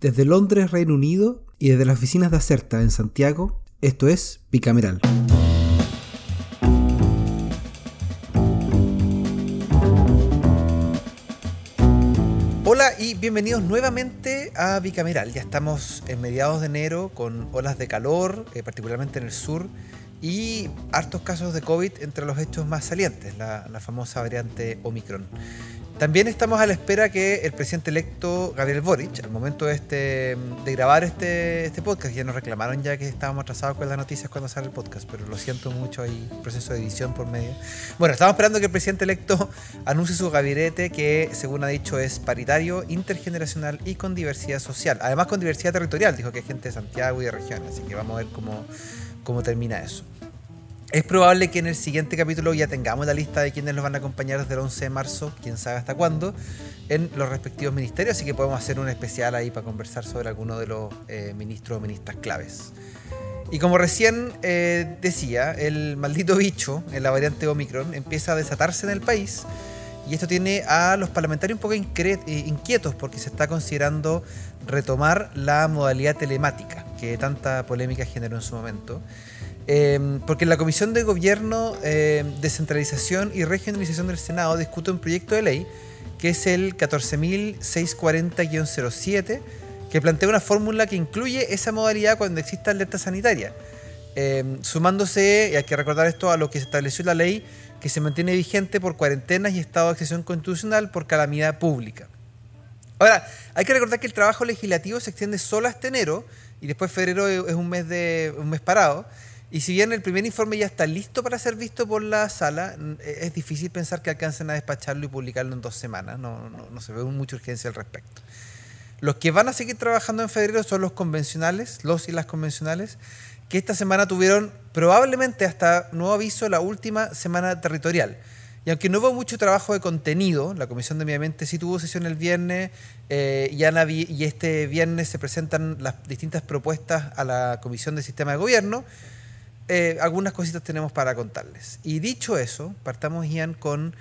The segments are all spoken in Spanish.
Desde Londres, Reino Unido, y desde las oficinas de Acerta en Santiago, esto es Bicameral. Hola y bienvenidos nuevamente a Bicameral. Ya estamos en mediados de enero con olas de calor, eh, particularmente en el sur, y hartos casos de COVID entre los hechos más salientes, la, la famosa variante Omicron. También estamos a la espera que el presidente electo Gabriel Boric, al momento de, este, de grabar este, este podcast, ya nos reclamaron ya que estábamos atrasados con las noticias cuando sale el podcast, pero lo siento mucho, hay proceso de edición por medio. Bueno, estamos esperando que el presidente electo anuncie su gabinete que, según ha dicho, es paritario, intergeneracional y con diversidad social. Además con diversidad territorial, dijo que hay gente de Santiago y de regiones, así que vamos a ver cómo, cómo termina eso. Es probable que en el siguiente capítulo ya tengamos la lista de quienes nos van a acompañar desde el 11 de marzo, quién sabe hasta cuándo, en los respectivos ministerios, así que podemos hacer un especial ahí para conversar sobre alguno de los eh, ministros o ministras claves. Y como recién eh, decía, el maldito bicho en la variante Omicron empieza a desatarse en el país y esto tiene a los parlamentarios un poco eh, inquietos porque se está considerando retomar la modalidad telemática que tanta polémica generó en su momento. Em, porque la Comisión de Gobierno, em, Descentralización y Regionalización del Senado discute un proyecto de ley que es el 14.640-07, que plantea una fórmula que incluye esa modalidad cuando exista alerta sanitaria. Em, sumándose, y hay que recordar esto, a lo que se estableció en la ley, que se mantiene vigente por cuarentenas y estado de excepción constitucional por calamidad pública. Ahora, hay que recordar que el trabajo legislativo se extiende solo hasta enero y después febrero es un mes, de, un mes parado. Y si bien el primer informe ya está listo para ser visto por la sala, e-, es difícil pensar que alcancen a despacharlo y publicarlo en dos semanas. No, no, se ve mucha urgencia al respecto. Los que van a seguir trabajando en febrero son los convencionales, los y las convencionales, que esta semana tuvieron probablemente hasta nuevo aviso la última semana territorial. Y aunque no hubo mucho trabajo de contenido, la Comisión de Medio Ambiente sí tuvo sesión el viernes eh, y este viernes se presentan las distintas propuestas a la Comisión de Sistema de Gobierno. Eh, algunas cositas tenemos para contarles. Y dicho eso, partamos, Ian, con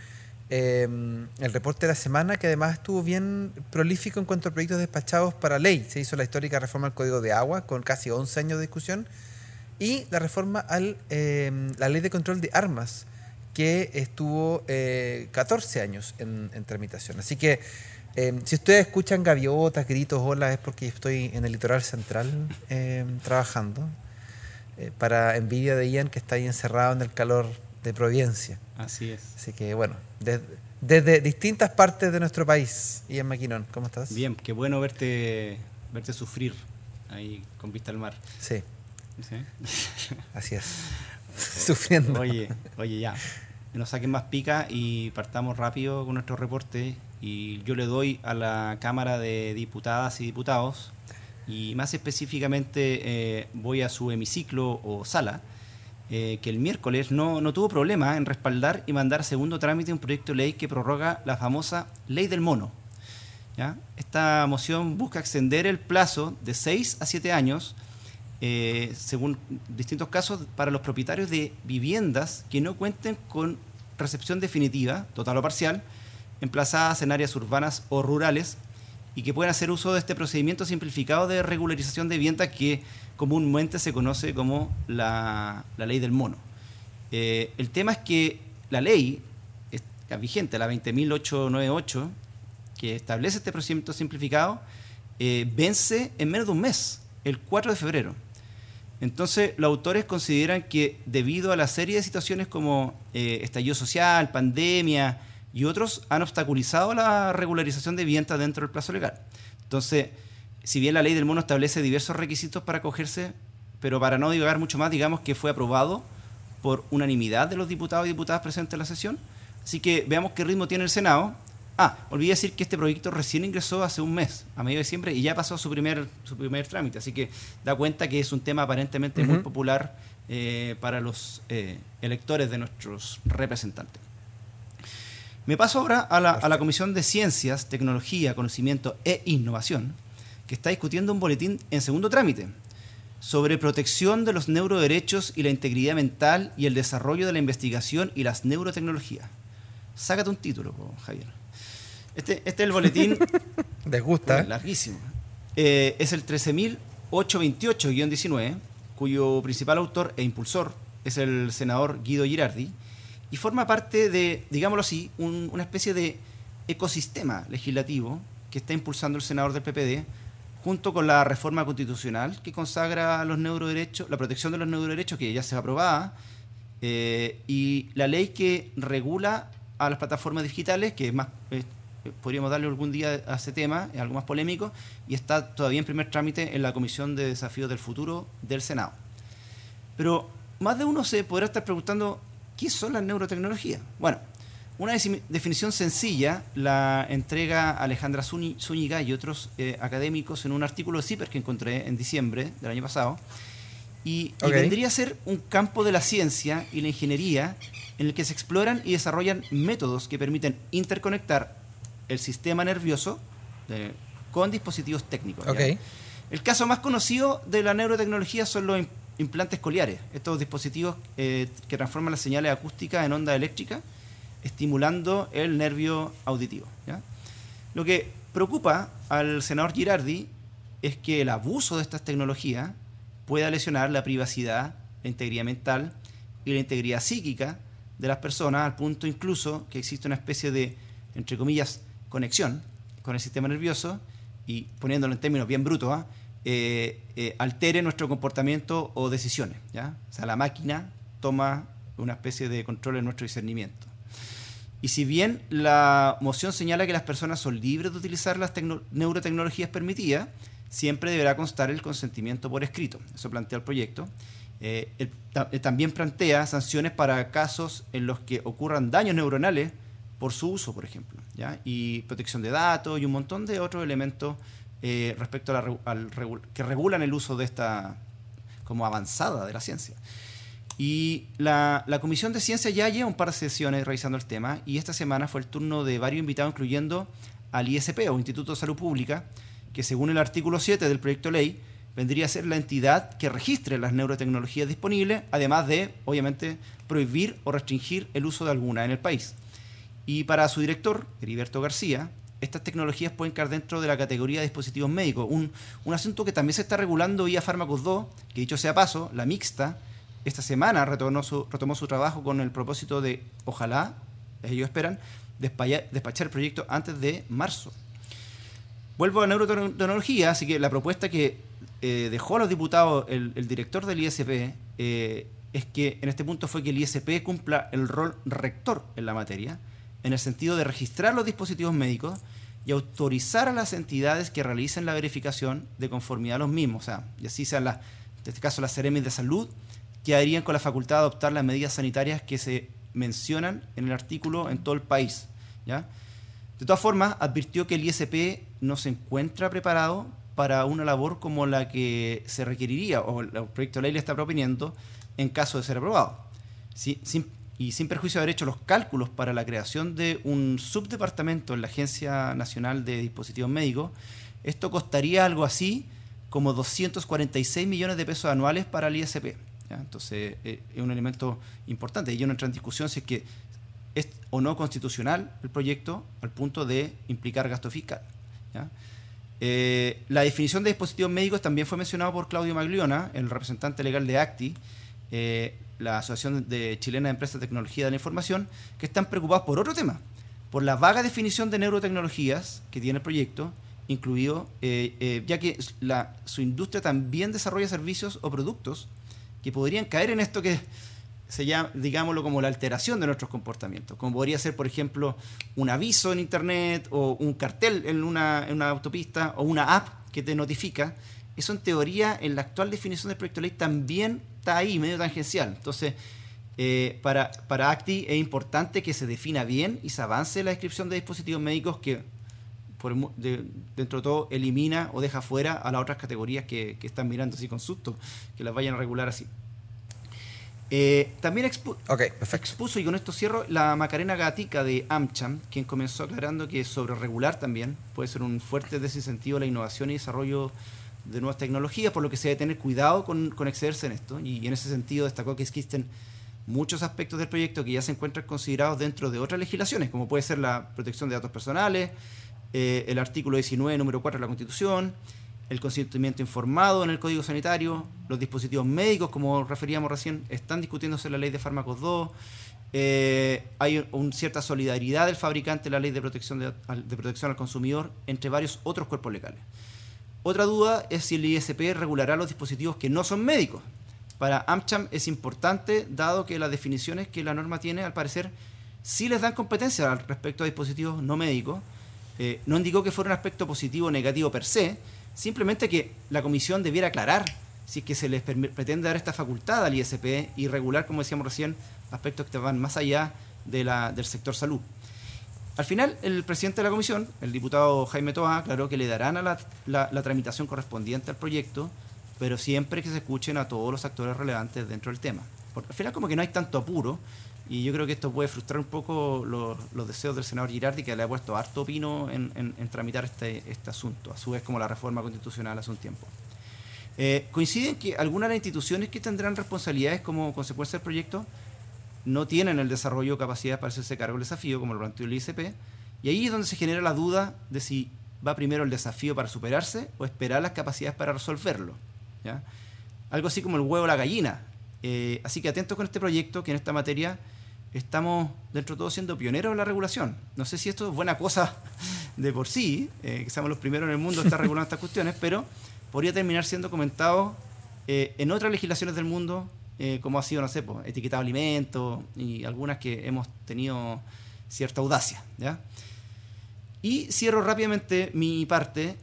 em, el reporte de la semana, que además estuvo bien prolífico en cuanto a proyectos despachados para ley. Se hizo la histórica reforma al Código de Agua, con casi 11 años de discusión, y la reforma a em, la ley de control de armas, que estuvo 14 eh, años en, en, tramitación. Así que em, si ustedes escuchan gaviotas, gritos, olas, es porque estoy en el litoral central trabajando. Eh, para envidia de Ian que está ahí encerrado en el calor de Providencia. Así es. Así que bueno, desde, distintas partes de nuestro país, Ian Maquinón, ¿cómo estás? Bien, qué bueno verte, verte sufrir ahí con vista al mar. Sí. Así es. Sufriendo. Oye, oye, ya. No saquen más pica y partamos rápido con nuestro reporte. Y yo le doy a la Cámara de Diputadas y Diputados y más específicamente eh, voy a su hemiciclo o sala, eh, que el miércoles no, no, tuvo problema en respaldar y mandar segundo trámite un proyecto de ley que prorroga la famosa ley del mono. Esta moción busca extender el plazo de 6 a 7 años, eh, según distintos casos, para los propietarios de viviendas que no cuenten con recepción definitiva, total o parcial, emplazadas en áreas urbanas o rurales y que puedan hacer uso de este procedimiento simplificado de regularización de vivienda que comúnmente se conoce como la, ley del mono. Eh, el tema es que la ley vigente, la 20.898, que establece este procedimiento simplificado, eh, vence en menos de un mes, el 4 de febrero. Entonces, los autores consideran que debido a la serie de situaciones como eh, estallido social, pandemia, y otros han obstaculizado la regularización de viviendas dentro del plazo legal. Entonces, si bien la ley del mono establece diversos requisitos para acogerse, pero para no divagar mucho más, digamos que fue aprobado por unanimidad de los diputados y diputadas presentes en la sesión. Así que veamos qué ritmo tiene el Senado. Ah, olvidé decir que este proyecto recién ingresó hace un mes, a medio de diciembre, y ya pasó su primer, su primer trámite. Así que da cuenta que es un tema aparentemente muy popular eh, para los eh, electores de nuestros representantes. Me paso ahora a la, Comisión de Ciencias, Tecnología, Conocimiento e Innovación, que está discutiendo un boletín en segundo trámite sobre protección de los neuroderechos y la integridad mental y el desarrollo de la investigación y las neurotecnologías. Sácate un título, Javier. Este, este es el boletín. ¿Les gusta? Larguísimo. eh, es el 13.828-19, cuyo principal autor e impulsor es el senador Guido Girardi, y forma parte de, digámoslo así, una especie de ecosistema legislativo que está impulsando el senador del PPD, junto con la reforma constitucional que consagra los neuroderechos, la protección de los neuroderechos, que ya se ha aprobada, eh, y la ley que regula a las plataformas digitales, que más, eh, podríamos darle algún día a ese tema, es algo más polémico, y está todavía en primer trámite en la Comisión de Desafíos del Futuro del Senado. Pero más de uno se podrá estar preguntando, ¿qué son las neurotecnologías? Bueno, una definición sencilla la entrega Alejandra Zúñiga y otros eh, académicos en un artículo de CIPER que encontré en diciembre del año pasado. Y, vendría a ser un campo de la ciencia y la ingeniería en el que se exploran y desarrollan métodos que permiten interconectar el sistema nervioso con dispositivos técnicos. El caso más conocido de la neurotecnología son los implantes coliares, estos dispositivos eh, que transforman las señales acústicas en onda eléctrica, estimulando el nervio auditivo. Lo que preocupa al senador Girardi es que el abuso de estas tecnologías pueda lesionar la privacidad, la integridad mental y la integridad psíquica de las personas, al punto incluso que existe una especie de, entre comillas, conexión con el sistema nervioso y poniéndolo en términos bien brutos, ¿ah? Eh, eh, altere nuestro comportamiento o decisiones. ¿ya? O sea, la máquina toma una especie de control en nuestro discernimiento. Y si bien la moción señala que las personas son libres de utilizar las neurotecnologías permitidas, siempre deberá constar el consentimiento por escrito. Eso plantea el proyecto. Eh, también plantea sanciones para casos en los que ocurran daños neuronales por su uso, por ejemplo, ¿ya? y protección de datos y un montón de otros elementos eh, respecto a la, que regulan el uso de esta como avanzada de la ciencia. Y la, la, Comisión de Ciencia ya lleva un par de sesiones revisando el tema y esta semana fue el turno de varios invitados, incluyendo al ISP o Instituto de Salud Pública, que según el artículo 7 del proyecto de ley vendría a ser la entidad que registre las neurotecnologías disponibles, además de, obviamente, prohibir o restringir el uso de alguna en el país. Y para su director, Heriberto García, estas tecnologías pueden caer dentro de la categoría de dispositivos médicos. Un, asunto que también se está regulando vía Fármacos 2, que dicho sea paso, la mixta, esta semana retomó su, retomó su trabajo con el propósito de, ojalá, ellos esperan, despachar el proyecto antes de marzo. Vuelvo a neurotecnología, así que la propuesta que eh, dejó a los diputados el, director del ISP eh, es que en este punto fue que el ISP cumpla el rol rector en la materia en el sentido de registrar los dispositivos médicos y autorizar a las entidades que realicen la verificación de conformidad a los mismos. O sea, y así sean, las, en este caso, las CEREMIS de salud, que harían con la facultad de adoptar las medidas sanitarias que se mencionan en el artículo en todo el país. ¿ya? De todas formas, advirtió que el ISP no se encuentra preparado para una labor como la que se requeriría, o el proyecto de ley le está proponiendo, en caso de ser aprobado. sin, y sin perjuicio de haber hecho los cálculos para la creación de un subdepartamento en la Agencia Nacional de Dispositivos Médicos, esto costaría algo así como 246 millones de pesos anuales para el ISP. Entonces eh, es un elemento importante. Y no entra en discusión si es que es o no constitucional el proyecto al punto de implicar gasto fiscal. Eh, la definición de dispositivos médicos también fue mencionado por Claudio Magliona, el representante legal de ACTI, eh, la Asociación de Chilena de Empresas de Tecnología de la Información, que están preocupados por otro tema, por la vaga definición de neurotecnologías que tiene el proyecto, incluido, eh, eh, ya que su industria también desarrolla servicios o productos que podrían caer en esto que se llama, digámoslo, como la alteración de nuestros comportamientos, como podría ser, por ejemplo, un aviso en Internet o un cartel en una, en una autopista o una app que te notifica. Eso en teoría, en la actual definición del proyecto de ley, también está ahí, medio tangencial. Entonces, eh, para, para ACTI es importante que se defina bien y se avance la descripción de dispositivos médicos que, por, dentro de todo, elimina o deja fuera a las otras categorías que, están mirando así con susto, que las vayan a regular así. Eh, también expuso, y con esto cierro, la Macarena Gatica de AmCham, quien comenzó aclarando que sobre regular también puede ser un fuerte desincentivo a la innovación y desarrollo de nuevas tecnologías, por lo que se debe tener cuidado con, con excederse en esto. Y, en ese sentido destacó que existen muchos aspectos del proyecto que ya se encuentran considerados dentro de otras legislaciones, como puede ser la protección de datos personales, eh, el artículo 19, número 4 de la Constitución, el consentimiento informado en el Código Sanitario, los dispositivos médicos, como referíamos recién, están discutiéndose la ley de fármacos 2, eh, hay una cierta solidaridad del fabricante en la ley de protección, de, protección al consumidor entre varios otros cuerpos legales. Otra duda es si el ISP regulará los dispositivos que no son médicos. Para AmCham es importante, dado que las definiciones que la norma tiene, al parecer, sí les dan competencia respecto a dispositivos no médicos. Eh, no indicó que fuera un aspecto positivo o negativo per se, simplemente que la comisión debiera aclarar si es que se les pretende dar esta facultad al ISP y regular, como decíamos recién, aspectos que van más allá del sector salud. Al final, el presidente de la comisión, el diputado Jaime Toa, aclaró que le darán a la, tramitación correspondiente al proyecto, pero siempre que se escuchen a todos los actores relevantes dentro del tema. Porque al final como que no hay tanto apuro, y yo creo que esto puede frustrar un poco los, deseos del senador Girardi, que le ha puesto harto opino en, en, tramitar este, este asunto, a su vez como la reforma constitucional hace un tiempo. Eh, coinciden que algunas de las instituciones que tendrán responsabilidades como consecuencia del proyecto no tienen el desarrollo o capacidad para hacerse cargo del desafío, como lo planteó el ICP, y ahí es donde se genera la duda de si va primero el desafío para superarse o esperar las capacidades para resolverlo. Algo así como el huevo o la gallina. Eh, así que atentos con este proyecto, que en esta materia estamos dentro de todo siendo pioneros en la regulación. No sé si esto es buena cosa de por sí, eh, que seamos los primeros en el mundo en estar regulando estas cuestiones, pero podría terminar siendo comentado eh, en otras legislaciones del mundo, eh, como ha sido, no sé, pues, etiquetado alimentos y algunas que hemos tenido cierta audacia. Y cierro rápidamente mi parte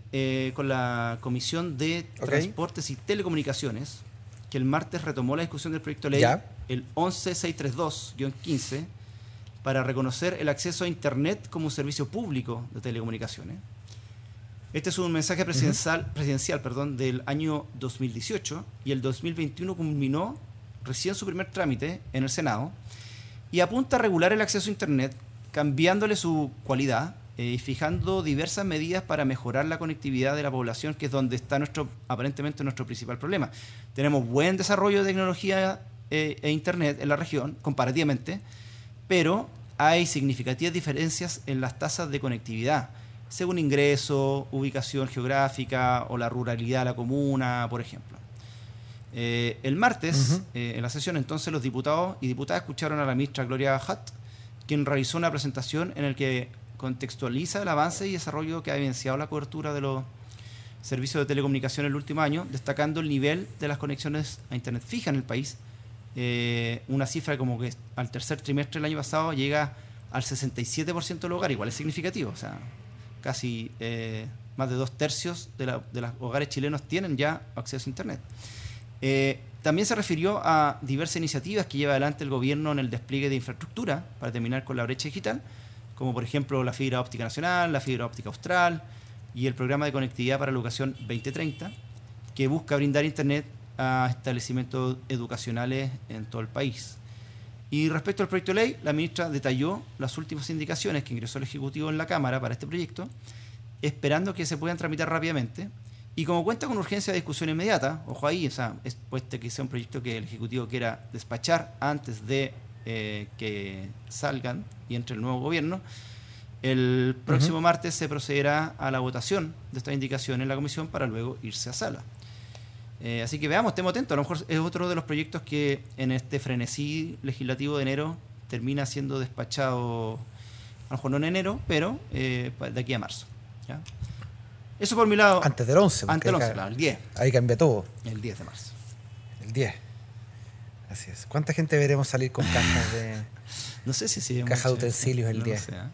con la Comisión de Transportes y Telecomunicaciones, que el martes retomó la discusión del proyecto de ley el 11632-15 para reconocer el acceso a Internet como un servicio público de telecomunicaciones. Este es un mensaje presidencial, presidencial perdón, del año 2018 y el 2021 culminó recién su primer trámite en el Senado y apunta a regular el acceso a Internet cambiándole su cualidad eh, y fijando diversas medidas para mejorar la conectividad de la población, que es donde está nuestro aparentemente nuestro principal problema. Tenemos buen desarrollo de tecnología eh, e Internet en la región, comparativamente, pero hay significativas diferencias en las tasas de conectividad, según ingreso, ubicación geográfica o la ruralidad de la comuna, por ejemplo. Eh, el martes, en la sesión, entonces, los diputados y diputadas escucharon a la ministra Gloria Hutt, quien realizó una presentación en la que contextualiza el avance y desarrollo que ha evidenciado la cobertura de los servicios de telecomunicación en el último año, destacando el nivel de las conexiones a Internet fija en el país. Eh, una cifra como que al tercer trimestre del año pasado llega al 67% del hogar, igual es significativo, o sea, casi eh, más de dos tercios de, los hogares chilenos tienen ya acceso a Internet. Eh, también se refirió a diversas iniciativas que lleva adelante el gobierno en el despliegue de infraestructura para terminar con la brecha digital, como por ejemplo la fibra óptica nacional, la fibra óptica austral y el programa de conectividad para la educación 2030, que busca brindar Internet a establecimientos educacionales en todo el país. Y respecto al proyecto de ley, la ministra detalló las últimas indicaciones que ingresó el Ejecutivo en la Cámara para este proyecto, esperando que se puedan tramitar rápidamente. Y como cuenta con urgencia de discusión inmediata, ojo ahí, o sea, es puesto que sea un proyecto que el Ejecutivo quiera despachar antes de eh, que salgan y entre el nuevo gobierno, el próximo martes se procederá a la votación de esta indicación en la comisión para luego irse a sala. Eh, así que veamos, estemos atentos. A lo mejor es otro de los proyectos que en este frenesí legislativo de enero termina siendo despachado, a lo mejor no en enero, pero eh, de aquí a marzo. Eso por mi lado. Antes del 11. Antes del 11, claro, el 10. Ahí cambia todo. El 10 de marzo. El 10. Así es. ¿Cuánta gente veremos salir con cajas de. no sé si sí. Caja de utensilios el día. ¿eh?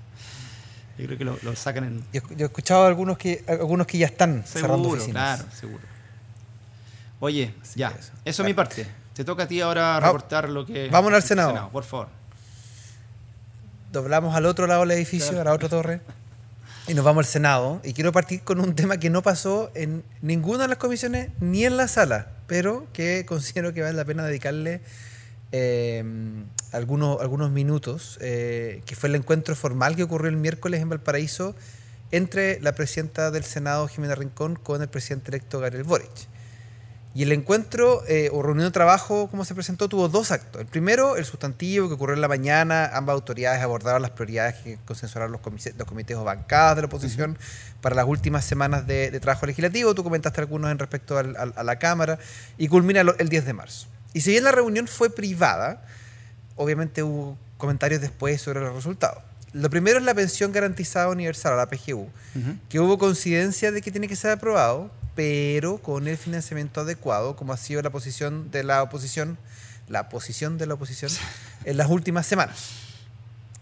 Yo creo que lo, sacan en. Yo, he escuchado algunos que algunos que ya están cerrando oficinas. Claro, seguro. Oye, ya. Eso, es mi parte. Te toca a ti ahora reportar lo que. Vámonos al Senado. Por favor. Doblamos al otro lado del edificio, a la otra torre. Y nos vamos al Senado. Y quiero partir con un tema que no pasó en ninguna de las comisiones ni en la sala, pero que considero que vale la pena dedicarle eh, algunos, algunos minutos, eh, que fue el encuentro formal que ocurrió el miércoles en Valparaíso entre la presidenta del Senado, Jimena Rincón, con el presidente electo, Gabriel Boric. Y el encuentro eh, o reunión de trabajo, como se presentó, tuvo dos actos. El primero, el sustantivo, que ocurrió en la mañana. Ambas autoridades abordaron las prioridades que consensuaron los, comités, los comités o bancadas de la oposición para las últimas semanas de, trabajo legislativo. Tú comentaste algunos en respecto a la Cámara. Y culmina el 10 de marzo. Y si bien la reunión fue privada, obviamente hubo comentarios después sobre los resultados. Lo primero es la pensión garantizada universal, la PGU, que hubo coincidencia de que tiene que ser aprobado, pero con el financiamiento adecuado, como ha sido la posición de la oposición, la posición de la oposición en las últimas semanas.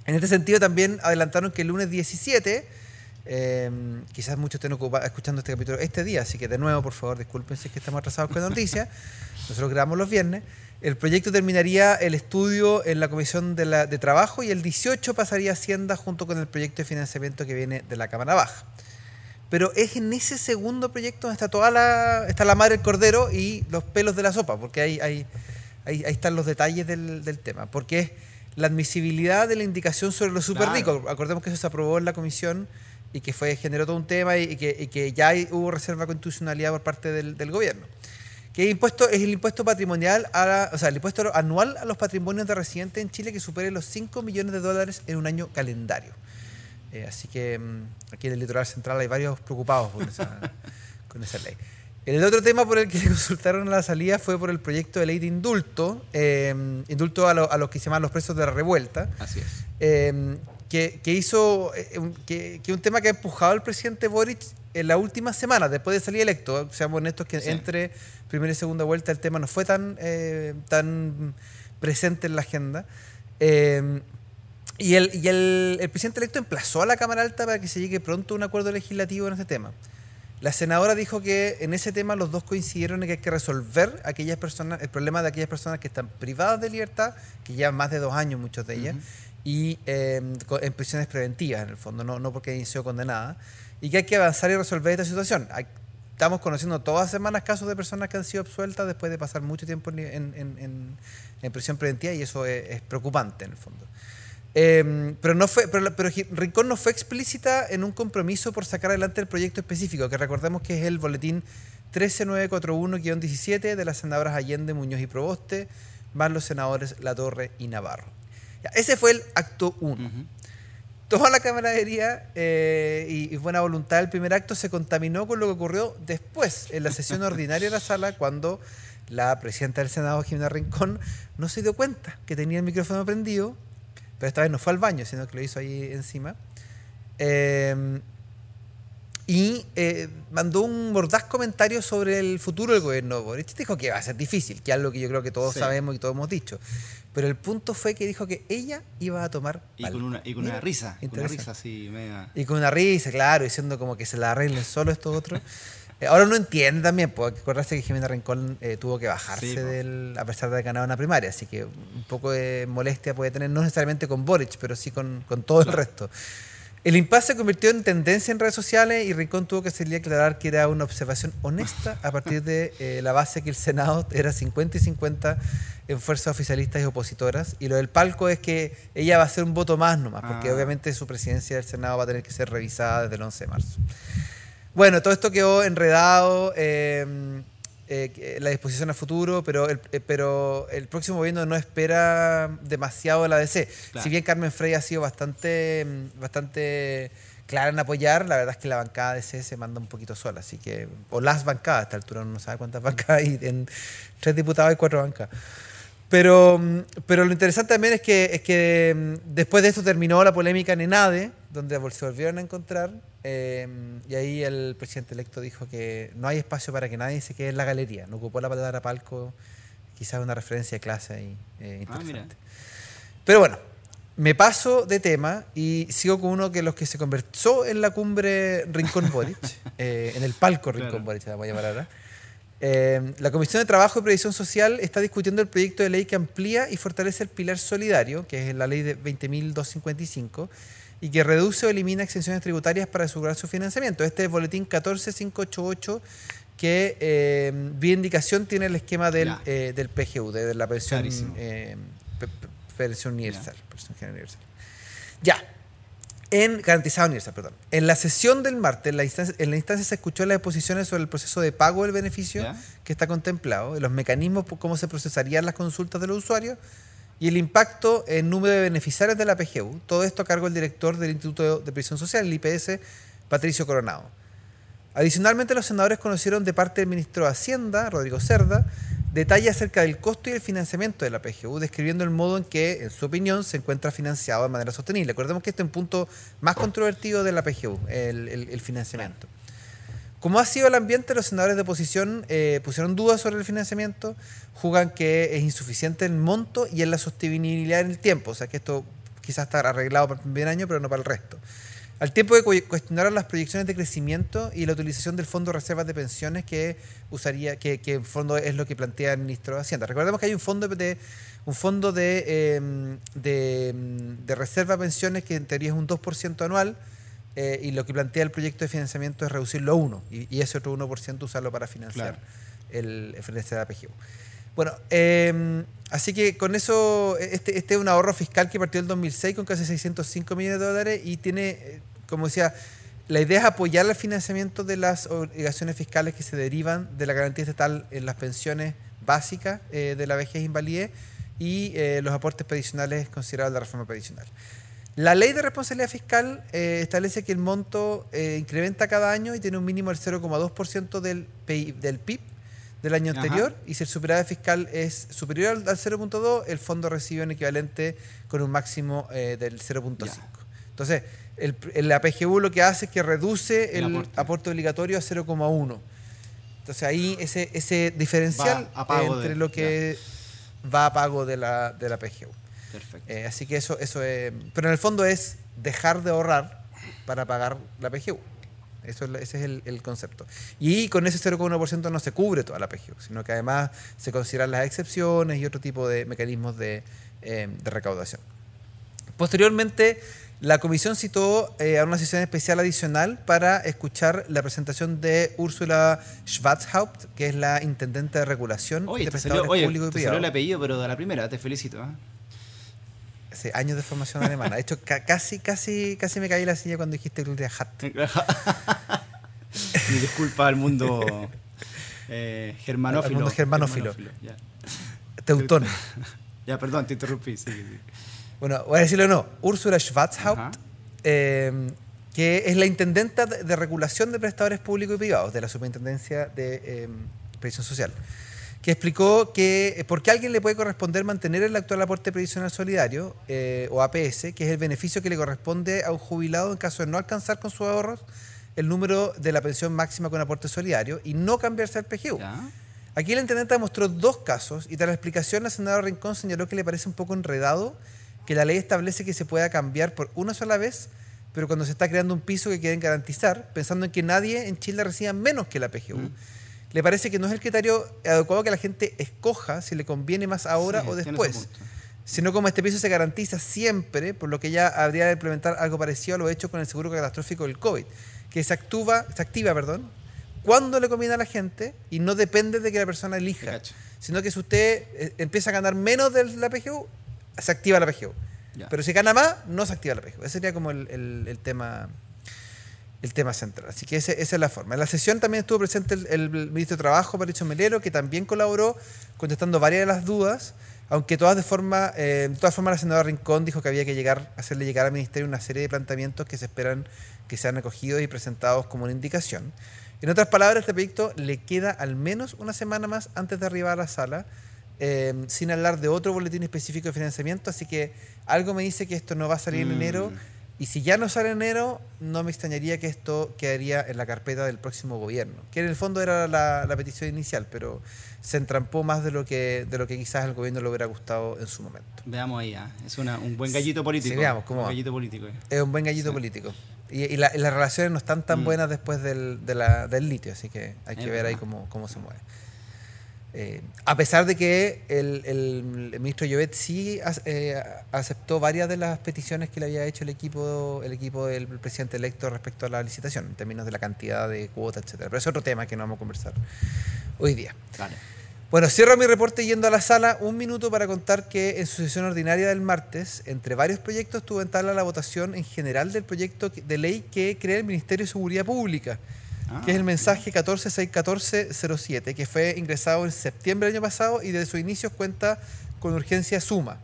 En este sentido también adelantaron que el lunes 17, em, quizás muchos estén escuchando este capítulo este día, así que de nuevo, por favor, disculpen si es que estamos atrasados con la noticia, nosotros grabamos los viernes, el proyecto terminaría el estudio en la Comisión de, la, de Trabajo y el 18 pasaría a Hacienda junto con el proyecto de financiamiento que viene de la Cámara Baja. Pero es en ese segundo proyecto donde está toda la, está la madre del cordero y los pelos de la sopa, porque ahí, ahí, ahí, están los detalles del, del, tema. Porque es la admisibilidad de la indicación sobre los super ricos. Acordemos que eso se aprobó en la comisión y que fue generó todo un tema y, que, y que, ya hubo reserva constitucionalidad por parte del, del gobierno que impuesto es el impuesto patrimonial, a o sea, el impuesto anual a los patrimonios de residentes en Chile que supere los 5 millones de dólares en un año calendario. Eh, así que mm, aquí en el litoral central hay varios preocupados con esa, con esa ley. El otro tema por el que consultaron la salida fue por el proyecto de ley de indulto, eh, indulto a, a, los que se llaman los presos de la revuelta. Así es. Eh, que, que, hizo, que, que un tema que ha empujado el presidente Boric en la última semana, después de salir electo, seamos honestos que entre primera y segunda vuelta el tema no fue tan, eh, tan presente en la agenda. Y, el, y el, el, presidente electo emplazó a la Cámara Alta para que se llegue pronto a un acuerdo legislativo en este tema. La senadora dijo que en ese tema los dos coincidieron en que hay que resolver aquellas personas, el problema de aquellas personas que están privadas de libertad, que llevan más de dos años muchos de ellas, y eh, en prisiones preventivas en el fondo, no, no porque hayan sido condenadas y que hay que avanzar y resolver esta situación. Estamos conociendo todas las semanas casos de personas que han sido absueltas después de pasar mucho tiempo en, en, en, prisión preventiva y eso es, preocupante en el fondo. Em, pero, no fue, pero, pero, Rincón no fue explícita en un compromiso por sacar adelante el proyecto específico, que recordemos que es el boletín 13941-17 de las senadoras Allende, Muñoz y Proboste, más los senadores La Torre y Navarro. ese fue el acto 1 toda la camaradería eh, y, buena voluntad del primer acto se contaminó con lo que ocurrió después, en la sesión ordinaria de la sala, cuando la presidenta del Senado, Jimena Rincón, no se dio cuenta que tenía el micrófono prendido, pero esta vez no fue al baño, sino que lo hizo ahí encima. Em, y eh, mandó un mordaz comentario sobre el futuro del gobierno Boric. Dijo que va a ser difícil, que es algo que yo creo que todos sabemos y todos hemos dicho. Pero el punto fue que dijo que ella iba a tomar. Y con una, y con una risa. Con una risa así, media... Y con una risa, claro, diciendo como que se la arreglen solo estos otros. Eh, ahora uno entiende también, porque acordaste que Jimena Rincón eh, tuvo que bajarse del, a pesar de haber ganado una primaria, así que un poco de molestia puede tener, no necesariamente con Boric, pero sí con, con todo el resto. El impasse se convirtió en tendencia en redes sociales y Rincón tuvo que salir a aclarar que era una observación honesta a partir de eh, la base que el Senado era 50 y 50 en fuerzas oficialistas y opositoras. Y lo del palco es que ella va a ser un voto más nomás, porque ah. obviamente su presidencia del Senado va a tener que ser revisada desde el 11 de marzo. Bueno, todo esto quedó enredado. Eh, eh, la disposición a futuro, pero el, eh, pero el próximo gobierno no espera demasiado de la DC. Si bien Carmen Frey ha sido bastante, mm, bastante clara en apoyar, la verdad es que la bancada DC se manda un poquito sola, así que, o las bancadas, a esta altura no sabe cuántas bancadas hay, en tres diputados y cuatro bancas. Pero, mm, pero lo interesante también es que, es que después de esto terminó la polémica en ENADE, donde se volvieron a encontrar Em, y ahí el presidente electo dijo que no hay espacio para que nadie se quede en la galería. No ocupó la palabra palco, quizás una referencia de clase ahí eh, ah, interesante. Pero bueno, me paso de tema y sigo con uno que los que se conversó en la cumbre Rincón Boric, eh, en el palco Rincón Boric, la voy a llamar ahora. Em, la Comisión de Trabajo y Previsión Social está discutiendo el proyecto de ley que amplía y fortalece el pilar solidario, que es la ley de 20.255 y que reduce o elimina exenciones tributarias para asegurar su financiamiento. Este es boletín 14588 que eh, vía indicación tiene el esquema del, eh, del PGU, de, la pensión, eh, pensión universal, universal. Ya. En garantizado universal, perdón. En la sesión del martes, en la instancia, en la instancia se escuchó las exposiciones sobre el proceso de pago del beneficio que está contemplado, los mecanismos por cómo se procesarían las consultas de los usuarios y el impacto en número de beneficiarios de la PGU. Todo esto a cargo del director del Instituto de Previsión Social, el IPS, Patricio Coronado. Adicionalmente, los senadores conocieron de parte del ministro de Hacienda, Rodrigo Cerda, detalles acerca del costo y el financiamiento de la PGU, describiendo el modo en que, en su opinión, se encuentra financiado de manera sostenible. Recordemos que este es un punto más controvertido de la PGU, el financiamiento. Como ha sido el ambiente, los senadores de oposición eh, pusieron dudas sobre el financiamiento, jugan que es insuficiente el monto y en la sostenibilidad en el tiempo, o sea que esto quizás está arreglado para el primer año, pero no para el resto. Al tiempo cu- cuestionaron las proyecciones de crecimiento y la utilización del Fondo de Reservas de Pensiones que usaría, que, que en fondo es lo que plantea el ministro de Hacienda. Recordemos que hay un fondo de un fondo de, eh, de, de reserva de pensiones que en teoría es un 2% anual, eh, y lo que plantea el proyecto de financiamiento es reducirlo a 1 y, y ese otro 1% usarlo para financiar Claro. el, el financiar la PGU. Bueno, eh, así que con eso, este, este es un ahorro fiscal que partió el 2006 con casi 605 millones de dólares y tiene, eh, como decía, la idea es apoyar el financiamiento de las obligaciones fiscales que se derivan de la garantía estatal en las pensiones básicas eh, de la vejez invalidez y eh, los aportes previsionales considerados de la reforma previsional. La ley de responsabilidad fiscal eh, establece que el monto eh, incrementa cada año y tiene un mínimo del 0,2% del, PI del PIB del año Ajá. anterior y si el superávit fiscal es superior al, al 0.2, el fondo recibe un equivalente con un máximo eh, del 0.5. Ya. Entonces, el, el APGU lo que hace es que reduce El el, aporte. aporte. obligatorio a 0,1. Entonces ahí ese, ese diferencial entre de- lo que va a pago de la, de la PGU. Perfecto. Eh, así que eso, eso es. Pero en el fondo es dejar de ahorrar para pagar la PGU. Eso es, ese es el, el concepto. Y con ese 0,1% no se cubre toda la PGU, sino que además se consideran las excepciones y otro tipo de mecanismos de, eh, de recaudación. Posteriormente, la comisión citó eh, a una sesión especial adicional para escuchar la presentación de Úrsula Schwarzhaupt, que es la intendente de regulación Oye, de te salió, prestadores oye, públicos y te salió el privados. apellido, pero de la primera, te felicito. Años de formación alemana. De hecho, ca- casi, casi, casi me caí la silla cuando dijiste Gloria Hatt. Mi disculpa al mundo eh, germanófilo. Al mundo germanófilo. Ya. Teutón. Ya, perdón, te interrumpí. sí, sí. Bueno, voy a decirlo o no. Úrsula Schwarzhaupt, eh, que es la intendenta de, de regulación de prestadores públicos y privados de la Superintendencia de eh, Previsión Social, que explicó que eh, por qué a alguien le puede corresponder mantener el actual aporte previsional solidario, eh, o APS, que es el beneficio que le corresponde a un jubilado en caso de no alcanzar con sus ahorros el número de la pensión máxima con aporte solidario y no cambiarse al PGU. Ya. Aquí la intendenta mostró dos casos y tras la explicación la senadora Rincón señaló que le parece un poco enredado que la ley establece que se pueda cambiar por una sola vez, pero cuando se está creando un piso que quieren garantizar, pensando en que nadie en Chile reciba menos que la PGU. Mm. Le parece que no es el criterio adecuado que la gente escoja si le conviene más ahora Sí, o después, sino como este piso se garantiza siempre, por lo que ya habría de implementar algo parecido a lo hecho con el seguro catastrófico del COVID, que se activa, se activa, perdón, cuando le conviene a la gente y no depende de que la persona elija, sino que si usted eh, empieza a ganar menos de la PGU, se activa la PGU. Ya. Pero si gana más, no se activa la PGU. Ese sería como el, el- el tema el tema central. Así que ese- esa es la forma. En la sesión también estuvo presente el, el ministro de Trabajo, Patricio Melero, que también colaboró contestando varias de las dudas, aunque todas de forma, eh, de todas formas la senadora Rincón dijo que había que llegar, hacerle llegar al ministerio una serie de planteamientos que se esperan que sean acogidos y presentados como una indicación. En otras palabras, este proyecto le queda al menos una semana más antes de arribar a la sala, eh, sin hablar de otro boletín específico de financiamiento, así que algo me dice que esto no va a salir en Mm. enero, y si ya no sale en enero, no me extrañaría que esto quedaría en la carpeta del próximo gobierno, que en el fondo era la, la petición inicial, pero se entrampó más de lo que de lo que quizás al gobierno le hubiera gustado en su momento. Veamos ahí, ah. es una, un buen gallito político. Sí, veamos cómo un va. gallito político. eh. Es un buen gallito Sí. político. Y, y la- y las relaciones no están tan Mm. buenas después del, de la- del litio, así que hay que Es ver ahí cómo, cómo se mueve. Eh, a pesar de que el, el- el ministro Llobet sí eh, aceptó varias de las peticiones que le había hecho el equipo, el equipo del presidente electo respecto a la licitación, en términos de la cantidad de cuotas, etcétera. Pero es otro tema que no vamos a conversar hoy día. Bueno, cierro mi reporte yendo a la sala un minuto para contar que en su sesión ordinaria del martes, entre varios proyectos, tuvo en tabla la votación en general del proyecto de ley que crea el Ministerio de Seguridad Pública, Ah, que es el mensaje 1461407, que fue ingresado en septiembre del año pasado y desde sus inicios cuenta con urgencia suma.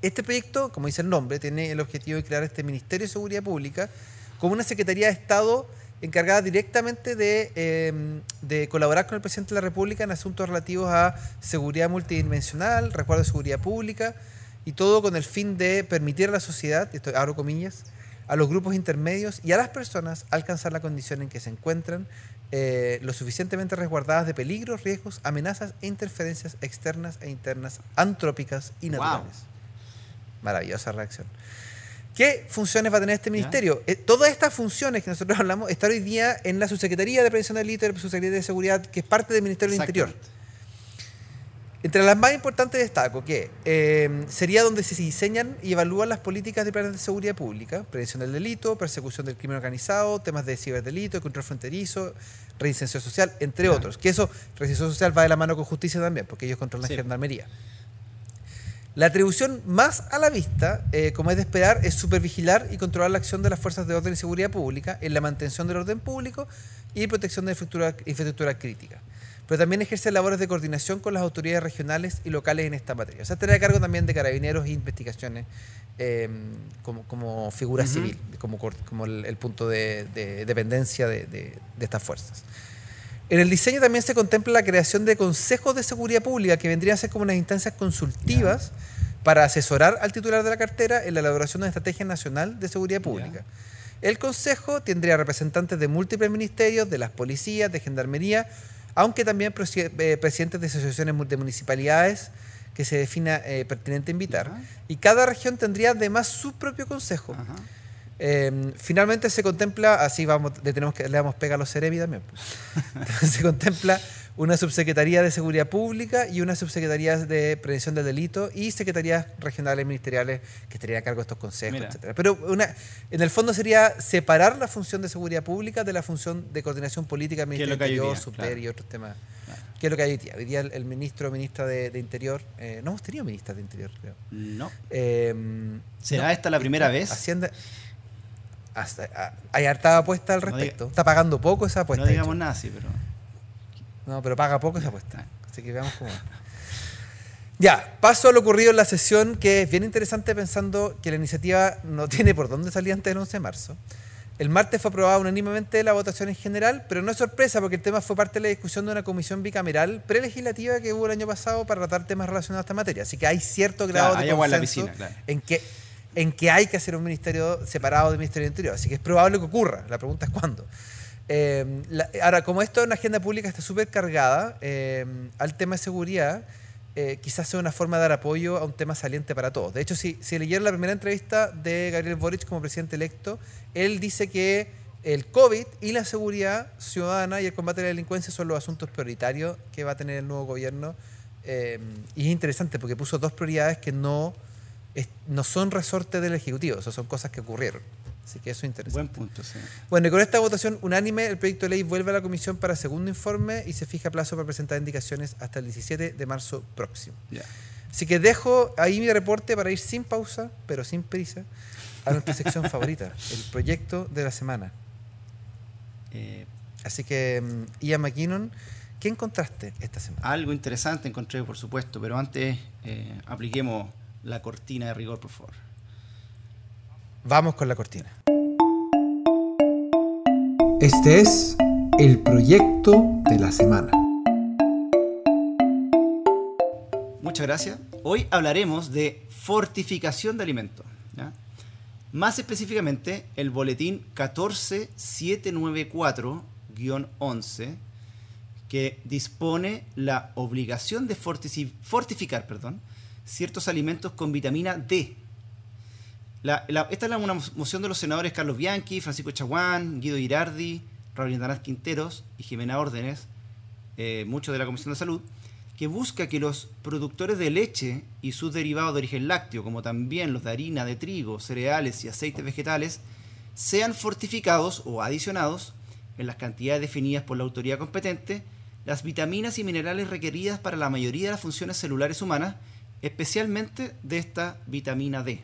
Este proyecto, como dice el nombre, tiene el objetivo de crear este Ministerio de Seguridad Pública como una Secretaría de Estado encargada directamente de, eh, de colaborar con el presidente de la República en asuntos relativos a seguridad multidimensional, resguardo de seguridad pública y todo con el fin de permitir a la sociedad, esto abro comillas, a los grupos intermedios y a las personas alcanzar la condición en que se encuentran eh, lo suficientemente resguardadas de peligros, riesgos, amenazas e interferencias externas e internas, antrópicas y Wow. naturales. Maravillosa reacción. ¿Qué funciones va a tener este ministerio? Eh, todas estas funciones que nosotros hablamos están hoy día en la Subsecretaría de Prevención del Delito y la Subsecretaría de Seguridad, que es parte del Ministerio del Interior. Entre las más importantes destaco que eh, sería donde se diseñan y evalúan las políticas de planes de seguridad pública, prevención del delito, persecución del crimen organizado, temas de ciberdelito, control fronterizo, reinserción social, entre otros. Que eso, reinserción social va de la mano con justicia también, porque ellos controlan Sí. gendarmería. La atribución más a la vista, eh, como es de esperar, es supervigilar y controlar la acción de las fuerzas de orden y seguridad pública en la mantención del orden público y protección de infraestructura, infraestructura crítica. Pero también ejerce labores de coordinación con las autoridades regionales y locales en esta materia. O sea, estará a cargo también de carabineros e investigaciones eh, como, como figura civil, como, como el, el punto de, de dependencia de, de- de estas fuerzas. En el diseño también se contempla la creación de consejos de seguridad pública que vendrían a ser como unas instancias consultivas para asesorar al titular de la cartera en la elaboración de una estrategia nacional de seguridad pública. El consejo tendría representantes de múltiples ministerios, de las policías, de gendarmería, aunque también eh, presidentes de asociaciones de municipalidades que se defina eh, pertinente invitar. Y cada región tendría además su propio consejo. Eh, finalmente se contempla, así vamos, le tenemos que le damos pega a los Cerebi también. pues. se contempla una subsecretaría de seguridad pública y una subsecretaría de prevención del delito y secretarías regionales ministeriales que estarían a cargo de estos consejos, Mira. etcétera. Pero una, en el fondo sería separar la función de seguridad pública de la función de coordinación política Ministerio Interior, Subter claro. y otros temas. Claro. ¿Qué es lo que hay hoy día? Hoy día el, el ministro o ministra de, de Interior, eh, no hemos tenido ministras de Interior, creo. No. Eh, ¿Será no, esta la primera vez? Hacienda. Hasta, hay harta apuesta al No diga- respecto. Está pagando poco esa apuesta. no digamos nada así, pero. No, pero paga poco esa apuesta. Así que veamos cómo. Ya, paso a lo ocurrido en la sesión, que es bien interesante pensando que la iniciativa no tiene por dónde salir antes del 11 de marzo. El martes fue aprobada unánimemente la votación en general, pero no es sorpresa porque el tema fue parte de la discusión de una comisión bicameral prelegislativa que hubo el año pasado para tratar temas relacionados a esta materia. Así que hay cierto grado Claro, de hay agua en la consenso piscina, claro. en que en que hay que hacer un ministerio separado del Ministerio del Interior. Así que es probable que ocurra. La pregunta es cuándo. La- ahora, como esto en la agenda pública está súper cargada eh, al tema de seguridad, eh, quizás sea una forma de dar apoyo a un tema saliente para todos. De hecho, si, si leyeron la primera entrevista de Gabriel Boric como presidente electo, él dice que el COVID y la seguridad ciudadana y el combate a la delincuencia son los asuntos prioritarios que va a tener el nuevo gobierno. Eh, y es interesante porque puso dos prioridades que no, es- no son resorte del Ejecutivo, o sea, son cosas que ocurrieron. Así que eso es interesante. Buen punto, sí. Bueno, y con esta votación unánime, el proyecto de ley vuelve a la comisión para segundo informe y se fija plazo para presentar indicaciones hasta el 17 de marzo próximo. Ya. Así que dejo ahí mi reporte para ir sin pausa, pero sin prisa, a nuestra sección favorita, el proyecto de la semana. Eh, Así que, mm, Ian McKinnon, ¿qué encontraste esta semana? algo interesante encontré, por supuesto, pero antes eh, apliquemos la cortina de rigor, por favor. Vamos con la cortina. Este es el proyecto de la semana. Muchas gracias. Hoy hablaremos de fortificación de alimentos. ¿ya? Más específicamente, el boletín 14794-11, que dispone la obligación de fortificar perdón, ciertos alimentos con vitamina D. Esta es la- una moción de los senadores Carlos Bianchi, Francisco Chaguán, Guido Girardi, Raúl Indanaz Quinteros y Jimena Órdenes, eh, muchos de la Comisión de Salud, que busca que los productores de leche y sus derivados de origen lácteo, como también los de harina de trigo, cereales y aceites vegetales, sean fortificados o adicionados en las cantidades definidas por la autoridad competente las vitaminas y minerales requeridas para la mayoría de las funciones celulares humanas, especialmente de esta vitamina D.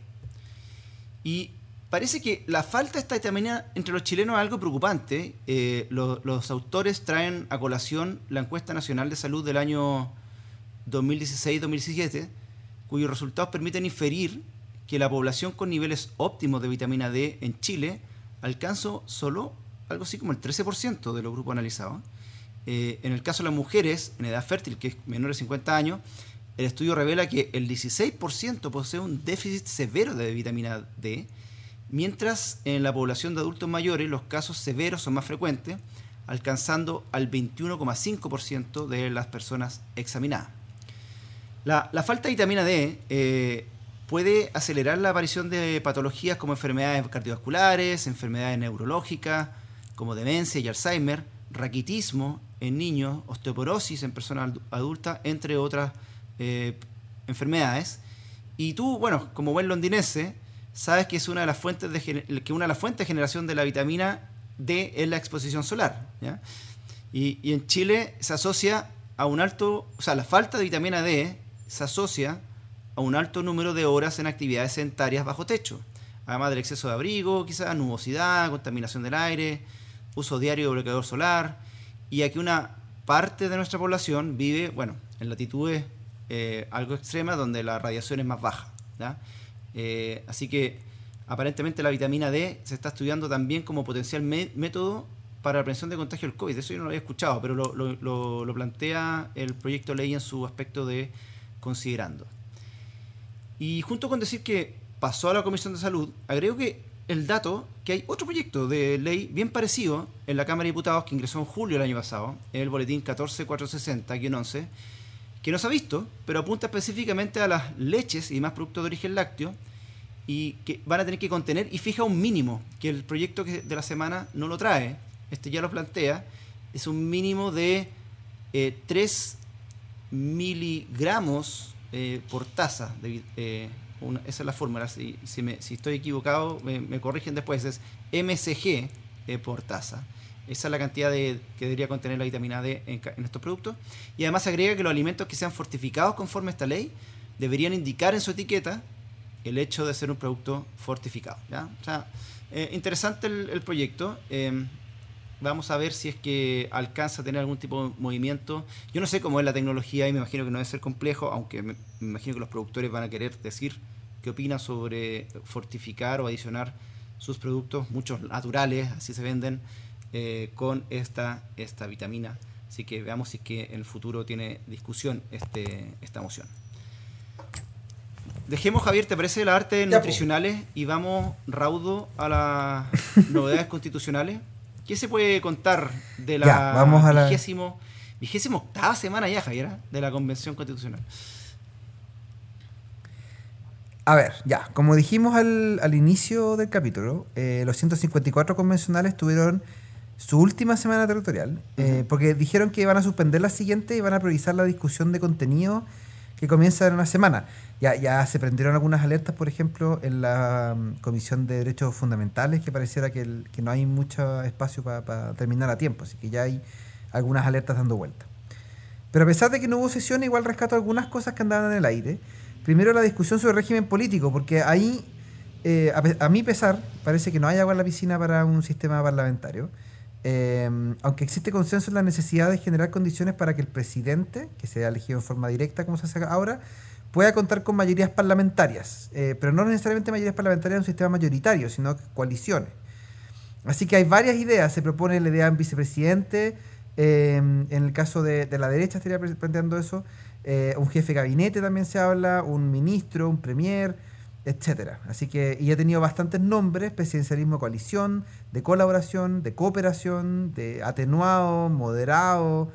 Y parece que la falta de esta vitamina entre los chilenos es algo preocupante. Eh, los autores traen a colación la encuesta nacional de salud del año 2016-2017, cuyos resultados permiten inferir que la población con niveles óptimos de vitamina D en Chile alcanzó solo algo así como el 13% de los grupos analizados. Eh, en el caso de las mujeres en edad fértil, que es menor de 50 años, el estudio revela que el 16% posee un déficit severo de vitamina D, mientras en la población de adultos mayores los casos severos son más frecuentes, alcanzando al 21,5% de las personas examinadas. La, falta de vitamina D eh, puede acelerar la aparición de patologías como enfermedades cardiovasculares, enfermedades neurológicas, como demencia y Alzheimer, raquitismo en niños, osteoporosis en personas adultas, entre otras eh, enfermedades. Y tú, bueno, como buen londinense, sabes que es una de las fuentes de que una de las fuentes de generación de la vitamina D es la exposición solar. Y, y, en Chile se asocia a un alto, o sea, la falta de vitamina D se asocia a un alto número de horas en actividades sedentarias bajo techo, además del exceso de abrigo, quizás nubosidad, contaminación del aire, uso diario de bloqueador solar, y aquí una parte de nuestra población vive, bueno, en latitudes eh, algo extremas donde la radiación es más baja. Eh, así que aparentemente la vitamina D se está estudiando también como potencial método para la prevención de contagio del COVID. Eso yo no lo había escuchado, pero lo, lo, lo plantea el proyecto ley en su aspecto de considerando. Y junto con decir que pasó a la Comisión de Salud, agrego que el dato que hay otro proyecto de ley bien parecido en la Cámara de Diputados que ingresó en julio del año pasado, en el boletín 14460-11, que no se ha visto, pero apunta específicamente a las leches y más productos de origen lácteo y que van a tener que contener y fija un mínimo, que el proyecto de la semana no lo trae, este ya lo plantea, es un mínimo de 3 eh, miligramos eh, por taza. Eh, esa es la fórmula. Si, estoy equivocado, me, corrigen después. Es MCG eh, por taza. Esa es la cantidad de, que debería contener la vitamina D en, estos productos. Y además agrega que los alimentos que sean fortificados conforme a esta ley deberían indicar en su etiqueta el hecho de ser un producto fortificado. ¿ya? O sea, interesante el, proyecto. Vamos a ver si es que alcanza a tener algún tipo de movimiento. Yo no sé cómo es la tecnología y me imagino que no debe ser complejo, aunque me, imagino que los productores van a querer decir qué opinan sobre fortificar o adicionar sus productos, muchos naturales, así se venden, eh, con esta, esta vitamina. Así que veamos si es que en el futuro tiene discusión este, esta moción. Dejemos, Javier, ¿te parece las artes nutricionales? Y vamos raudo a las novedades constitucionales. ¿Qué se puede contar de la, vamos a la... Vigésimo, vigésimo octava semana ya, Javier, ¿eh? de la Convención Constitucional? A ver, ya, como dijimos al, inicio del capítulo, eh, los 154 convencionales tuvieron su última semana territorial, eh, porque dijeron que iban a suspender la siguiente y van a priorizar la discusión de contenido que comienza en una semana. Ya, ya se prendieron algunas alertas, por ejemplo, en la mm, Comisión de Derechos Fundamentales, que pareciera que, no hay mucho espacio para terminar a tiempo, así que ya hay algunas alertas dando vuelta. Pero a pesar de que no hubo sesión, igual rescato algunas cosas que andaban en el aire. Primero la discusión sobre el régimen político, porque ahí, eh, a, a, mi pesar, parece que no hay agua en la piscina para un sistema parlamentario. Em, aunque existe consenso en la necesidad de generar condiciones para que el presidente, que sea elegido en forma directa como se hace ahora, pueda contar con mayorías parlamentarias, eh, pero no necesariamente mayorías parlamentarias en un sistema mayoritario, sino coaliciones. Así que hay varias ideas. Se propone la idea de un vicepresidente, em, en el caso de, de, la derecha estaría planteando eso, eh, un jefe de gabinete también se habla, un ministro, un premier etcétera. Así que, y he tenido bastantes nombres, presidencialismo de coalición, de colaboración, de cooperación, de atenuado, moderado.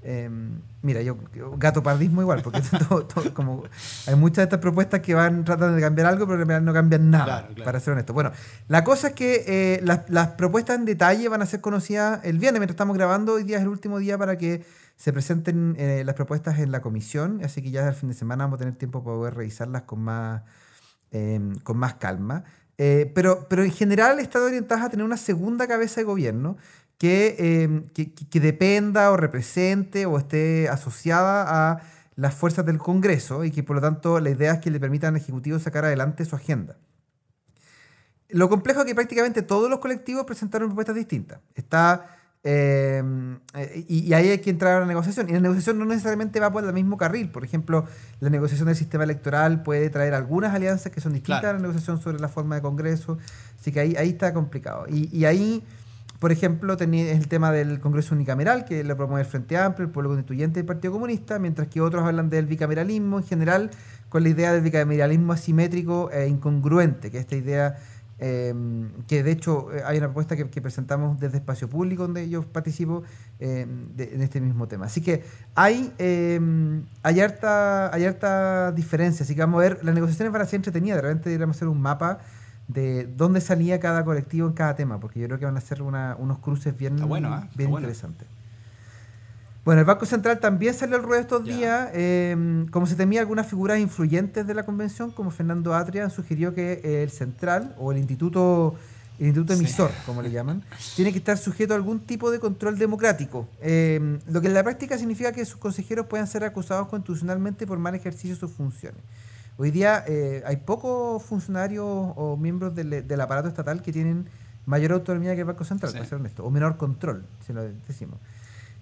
Em, mira, yo gato pardismo igual, porque como hay muchas de estas propuestas que van tratando de cambiar algo, pero en realidad no cambian nada, para ser honesto. Bueno, la cosa es que eh, las, propuestas en detalle van a ser conocidas el viernes, mientras estamos grabando, hoy día es el último día para que se presenten eh, las propuestas en la comisión, así que ya el fin de semana vamos a tener tiempo para poder revisarlas con más Em, con más calma. Eh, pero, pero en general están orientadas a tener una segunda cabeza de gobierno que, eh, que, que dependa o represente o esté asociada a las fuerzas del Congreso y que por lo tanto la idea es que le permitan al Ejecutivo sacar adelante su agenda. Lo complejo es que prácticamente todos los colectivos presentaron propuestas distintas. Está, eh, y, y, ahí hay que entrar a la negociación. Y la negociación no necesariamente va por el mismo carril. Por ejemplo, la negociación del sistema electoral puede traer algunas alianzas que son distintas claro. a la negociación sobre la forma de Congreso. Así que ahí, ahí está complicado. Y, y ahí, por ejemplo, tenía el tema del Congreso unicameral, que lo promueve el Frente Amplio, el Pueblo Constituyente y el Partido Comunista, mientras que otros hablan del bicameralismo en general, con la idea del bicameralismo asimétrico e incongruente, que esta idea eh, que de hecho hay una propuesta que, que, presentamos desde Espacio Público donde yo participo eh, de, en este mismo tema. Así que hay, eh, hay, harta, hay harta diferencia, así que vamos a ver, las negociaciones van a ser entretenidas, de repente deberíamos hacer un mapa de dónde salía cada colectivo en cada tema, porque yo creo que van a ser una, unos cruces bien, bueno, ¿eh? bien interesantes. Bueno, el Banco Central también salió al ruedo estos días. Eh, como se temía algunas figuras influyentes de la convención, como Fernando Atria, sugirió que el central o el instituto, el instituto emisor, sí. como le llaman, tiene que estar sujeto a algún tipo de control democrático. Eh, lo que en la práctica significa que sus consejeros puedan ser acusados constitucionalmente por mal ejercicio de sus funciones. Hoy día eh, hay pocos funcionarios o miembros del, del, aparato estatal que tienen mayor autonomía que el Banco Central, sí. para ser honesto, o menor control, si lo decimos.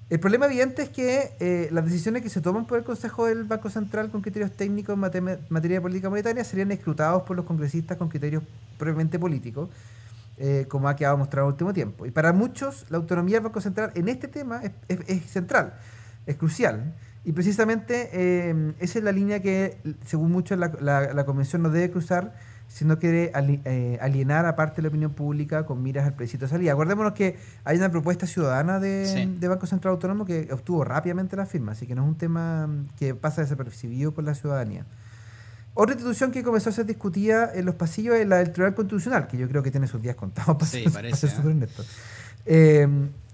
El problema evidente es que eh, las decisiones que se toman por el Consejo del Banco Central con criterios técnicos en materia, de política monetaria serían escrutados por los congresistas con criterios previamente políticos, eh, como ha quedado mostrado en el último tiempo. Y para muchos, la autonomía del Banco Central en este tema es, es, es central, es crucial. Y precisamente eh, esa es la línea que, según muchos, la, la, la Convención no debe cruzar si no quiere alienar a parte de la opinión pública con miras al plebiscito de salida. Acordémonos que hay una propuesta ciudadana de, sí. de, Banco Central Autónomo que obtuvo rápidamente la firma, así que no es un tema que pasa desapercibido por la ciudadanía. Otra institución que comenzó a ser discutida en los pasillos es la del Tribunal Constitucional, que yo creo que tiene sus días contados para, sí, ser, parece, para ser ¿eh? honesto. Eh,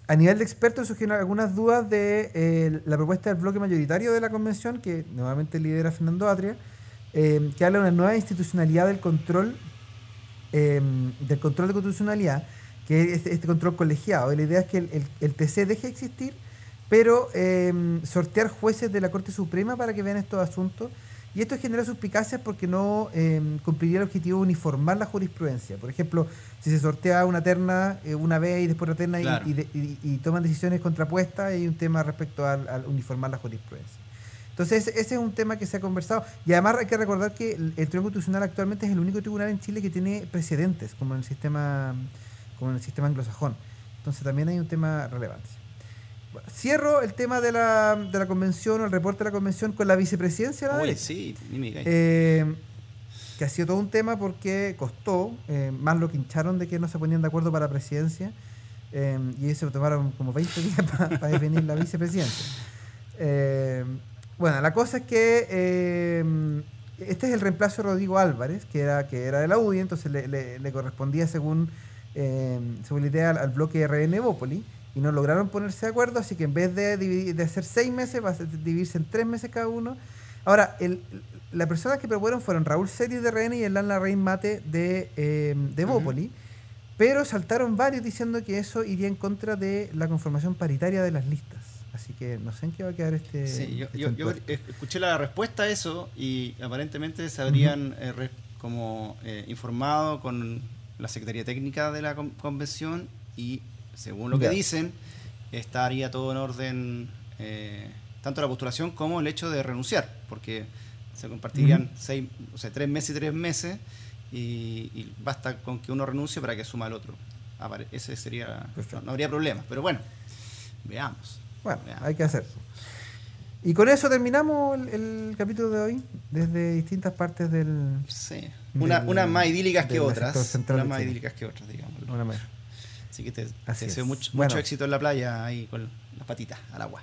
a nivel de expertos surgieron algunas dudas de eh, la propuesta del bloque mayoritario de la convención, que nuevamente lidera Fernando Atria, eh, que habla de una nueva institucionalidad del control eh, del control de constitucionalidad, que es este, este control colegiado. Y la idea es que el, el, el TC deje de existir, pero eh, sortear jueces de la Corte Suprema para que vean estos asuntos. Y esto genera suspicacias porque no cumpliría el objetivo de uniformar la jurisprudencia. Por ejemplo, si se sortea una terna eh, una vez y después otra terna claro. y, y, y, y, toman decisiones contrapuestas, hay un tema respecto al, al uniformar la jurisprudencia. Entonces, ese es un tema que se ha conversado. Y además hay que recordar que el, el Tribunal Constitucional actualmente es el único tribunal en Chile que tiene precedentes, como en el sistema, como en el sistema anglosajón. Entonces también hay un tema relevante. Cierro el tema de la, de la convención o el reporte de la convención con la vicepresidencia de la Uy, sí, eh, que ha sido todo un tema porque costó, eh, más lo que hincharon de que no se ponían de acuerdo para la presidencia, eh, y se tomaron como 20 días para pa definir la vicepresidencia. Bueno, la cosa es que eh, este es el reemplazo de Rodrigo Álvarez, que era, que era de la UDI, entonces le, le, le correspondía según, eh, según la idea al, al bloque RN Bópoli, y no lograron ponerse de acuerdo, así que en vez de, dividir, de hacer seis meses, va a dividirse en tres meses cada uno. Ahora, el, las personas que proponieron fueron Raúl Series de RN y Elan Larraín Mate de, eh, de Bópoli, uh -huh. pero saltaron varios diciendo que eso iría en contra de la conformación paritaria de las listas. Así que no sé en qué va a quedar este. Sí, yo, este yo, yo escuché la respuesta a eso y aparentemente se habrían uh -huh. eh, como eh, informado con la Secretaría Técnica de la convención y según lo que yeah. dicen, estaría todo en orden, eh, tanto la postulación como el hecho de renunciar, porque se compartirían uh -huh. seis, o sea, tres meses y tres meses, y, y, basta con que uno renuncie para que suma el otro. Ese sería, no, no, habría problema, pero bueno, veamos. Bueno, hay que hacer. Y con eso terminamos el, el, capítulo de hoy, desde distintas partes del... Sí, una, del, una más idílicas que otras, una más idílicas que otras, digamos. Una más. Así que te, te deseo mucho, bueno. mucho, éxito en la playa ahí con las patitas al agua.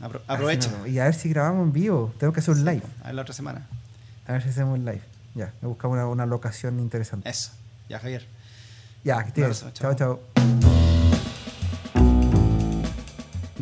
Apro aprovecha. No, y a ver si grabamos en vivo. Tengo que hacer un live. A ver la otra semana. A ver si hacemos un live. Ya, me buscamos una, una locación interesante. Eso. Ya, Javier. Ya, que te chao, chao. chao.